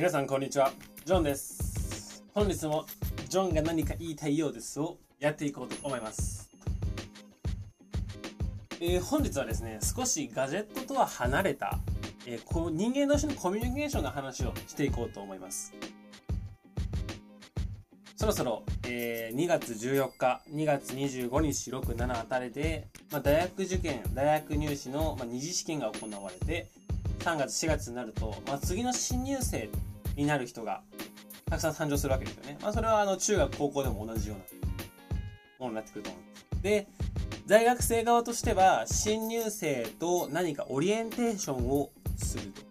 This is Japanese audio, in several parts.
皆さんこんにちは。ジョンです。本日もジョンが何か言いたいようですをやっていこうと思います。えー、本日はですね少しガジェットとは離れた、えー、こう人間同士のコミュニケーションの話をしていこうと思います。そろそろ、えー、2月14日2月25日67あたりで、まあ、大学受験大学入試の、まあ、二次試験が行われて3月4月になると、まあ、次の新入生になる人がたくさん誕生するわけですよね。まあ、それはあの中学高校でも同じようなものになってくると思うんです。で、大学生側としては新入生と何かオリエンテーションをすると。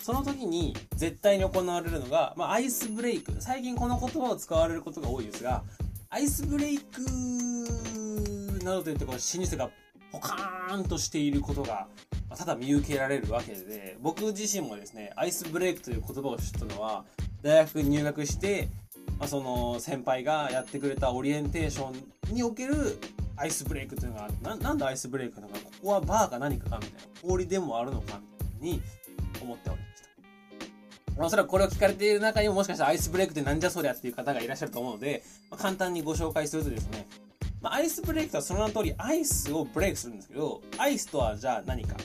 その時に絶対に行われるのが、まあ、アイスブレイク。最近この言葉を使われることが多いですが、アイスブレイクなどといってこの新入生がポカーンとしていることがただ見受けられるわけで、僕自身もですね、アイスブレイクという言葉を知ったのは、大学に入学して、まあ、その先輩がやってくれたオリエンテーションにおけるアイスブレイクというのがななんでアイスブレイクなのかここはバーか何かかみたいな氷でもあるのかみたいに思っておりました。おそらくこれを聞かれている中にももしかしたらアイスブレイクってなんじゃそりゃっていう方がいらっしゃると思うので、まあ、簡単にご紹介するとですね、まあ、アイスブレイクとはその名の通りアイスをブレイクするんですけどアイスとはじゃあ何か。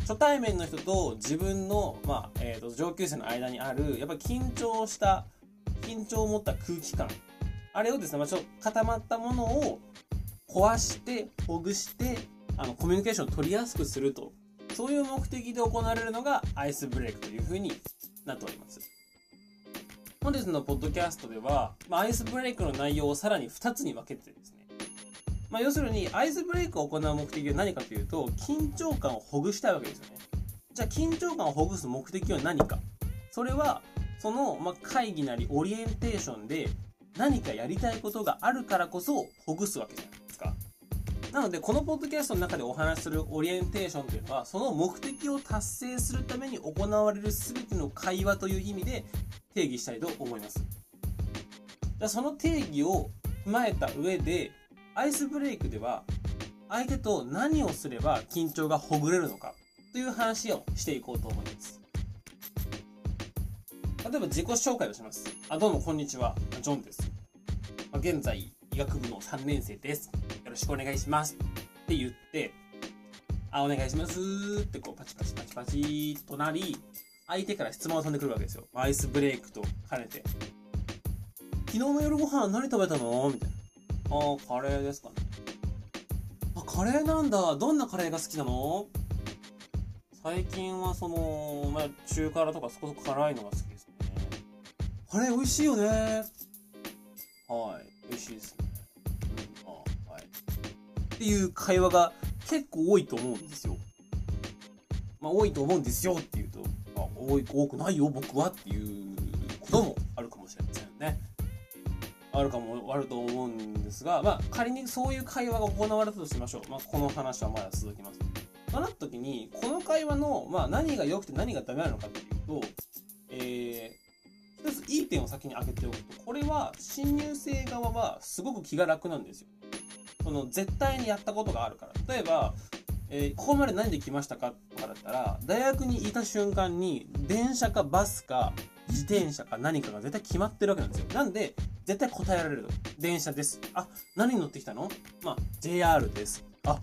初対面の人と自分の、まあえーと、上級生の間にあるやっぱり緊張した緊張を持った空気感。あれをですね、まあ、ちょっと固まったものを壊してほぐしてあのコミュニケーションを取りやすくすると。そういう目的で行われるのがアイスブレイクというふうになっております。本日のポッドキャストでは、まあ、アイスブレイクの内容をさらに2つに分けてですねまあ、要するにアイスブレイクを行う目的は何かというと緊張感をほぐしたいわけですよね。じゃあ緊張感をほぐす目的は何か。それはその、ま会議なりオリエンテーションで何かやりたいことがあるからこそほぐすわけじゃないですか。なのでこのポッドキャストの中でお話しするオリエンテーションというのはその目的を達成するために行われる全ての会話という意味で定義したいと思います。じゃあその定義を踏まえた上でアイスブレイクでは相手と何をすれば緊張がほぐれるのかという話をしていこうと思います。例えば自己紹介をします。あどうもこんにちは。ジョンです。現在医学部の3年生です。よろしくお願いします。って言ってあお願いします。ってこうパチパチパチパチとなり相手から質問を飛んでくるわけですよ。アイスブレイクと兼ねて。昨日の夜ご飯何食べたの？みたいな。ああカレーですかね。あ、カレーなんだ。どんなカレーが好きなの？最近はその、まあ、中辛とかそこそこ辛いのが好きですね。カレー美味しいよね。はい。美味しいですね。うん、あはい。っていう会話が結構多いと思うんですよ。まあ、多いと思うんですよっていうと、あ、多い、多くないよ、僕はっていうこともあるかもあると思うんですが、まあ、仮にそういう会話が行われたとしましょう。まあ、この話はまだ続きます。となった時に、この会話の、まあ、何が良くて何がダメなのかっていうと、えー、一ついい点を先に挙げておくと、これは新入生側はすごく気が楽なんですよ。その絶対にやったことがあるから。例えば、えー、ここまで何で来ましたかとかだったら、大学にいた瞬間に、電車かバスか自転車か何かが絶対決まってるわけなんですよ。なんで、絶対答えられる。電車です。あ、何に乗ってきたの？まあ、JR です。あ、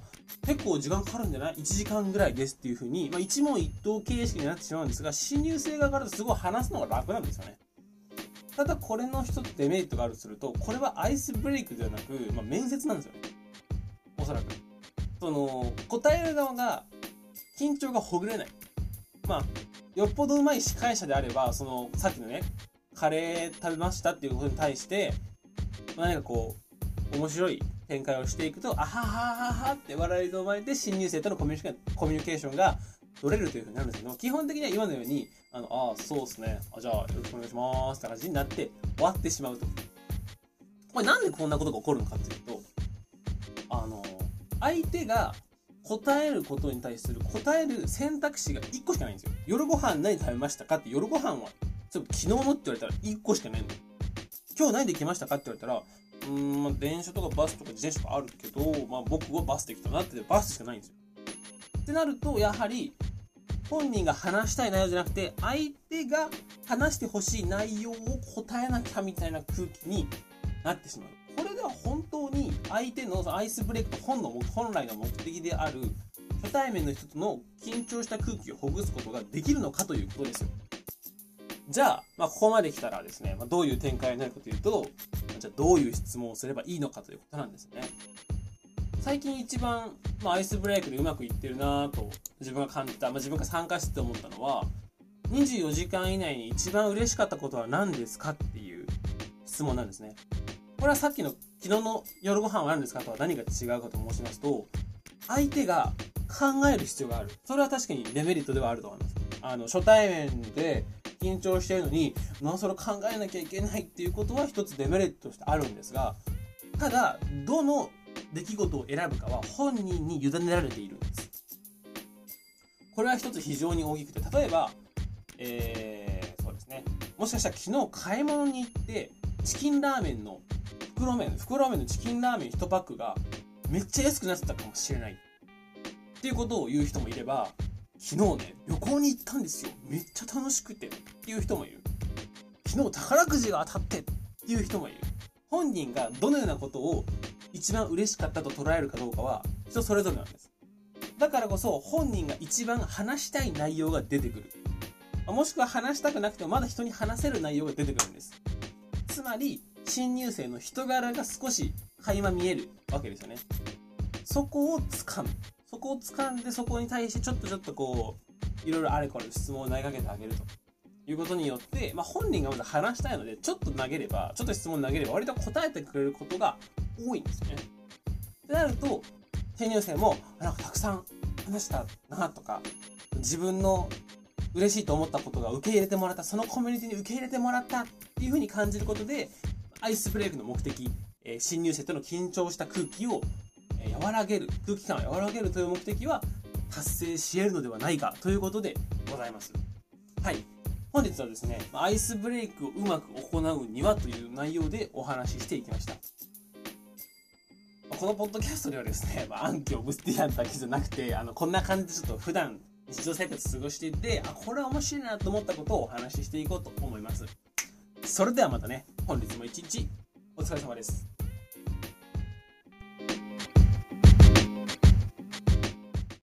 結構時間かかるんじゃない ?1 時間ぐらいですっていうふうに、まあ、一問一答形式になってしまうんですが、新入生側からすごい話すのが楽なんですよね。ただこれの一つデメリットがあるとすると、これはアイスブレイクではなく、まあ、面接なんですよね。おそらく。その、答える側が緊張がほぐれない。まあ、よっぽどうまい司会者であれば、その、さっきのね、カレー食べましたっていうことに対して、まあ、何かこう、面白い展開をしていくと、あははははって笑いと生まれて、新入生とのコミュニケーションが取れるというふうになるんですけど、基本的には今のように、あの、ああ、そうですね。あじゃあ、よろしくお願いしますって感じになって終わってしまうと。これなんでこんなことが起こるのかっていうと、あの、相手が答えることに対する答える選択肢が1個しかないんですよ。夜ご飯何食べましたかって夜ご飯は昨日のって言われたら1個しかねえの。今日何で来ましたかって言われたら、うーん、まあ、電車とかバスとか自転車とかあるけど、まあ、僕はバスで来たなっててバスしかないんですよ。ってなると、やはり、本人が話したい内容じゃなくて相手が話してほしい内容を答えなきゃみたいな空気になってしまうこれでは本当に相手のアイスブレイクと本の本来の目的である初対面の人との緊張した空気をほぐすことができるのかということですよじゃあ、まあ、ここまで来たらですね、まあ、どういう展開になるかというとじゃあどういう質問をすればいいのかということなんですね。最近一番、まあ、アイスブレイクでうまくいってるなと自分が感じた、まあ、自分が参加してて思ったのは24時間以内に一番嬉しかったことは何ですかっていう質問なんですね。これはさっきの昨日の夜ご飯は何ですかとは何が違うかと申しますと相手が考える必要がある。それは確かにデメリットではあると思います。あの初対面で緊張してるのになおそれ考えなきゃいけないっていうことは一つデメリットとしてあるんですがただどの出来事を選ぶかは本人に委ねられているんです。これは一つ非常に大きくて例えばえー、そうですね。もしかしたら昨日買い物に行ってチキンラーメンの袋麺袋麺のチキンラーメン1パックがめっちゃ安くなってたかもしれないっていうことを言う人もいれば昨日ね旅行に行ったんですよ。めっちゃ楽しくて。っていう人もいる。昨日宝くじが当たってっていう人もいる。本人がどのようなことを一番嬉しかったと捉えるかどうかは人それぞれなんです。だからこそ本人が一番話したい内容が出てくる。もしくは話したくなくてもまだ人に話せる内容が出てくるんです。つまり新入生の人柄が少し垣間見えるわけですよね。そこを掴む。そこを掴んでそこに対してちょっとちょっとこういろいろあれこれ質問を投げかけてあげると。いうことによって、まあ、本人がまだ話したいのでちょっと投げればちょっと質問投げれば割と答えてくれることが多いんですよね。ってなると新入生もなんかたくさん話したなとか自分の嬉しいと思ったことが受け入れてもらったそのコミュニティに受け入れてもらったっていうふうに感じることでアイスブレイクの目的、えー、新入生との緊張した空気を、和らげる空気感を和らげるという目的は達成し得るのではないかということでございます。はい。本日はですねアイスブレイクをうまく行うにはという内容でお話ししていきました。このポッドキャストではですね、ま、暗記をブスティアンだけじゃなくてあのこんな感じでちょっと普段日常生活過ごしていてあこれは面白いなと思ったことをお話ししていこうと思います。それではまたね本日も一日お疲れ様です。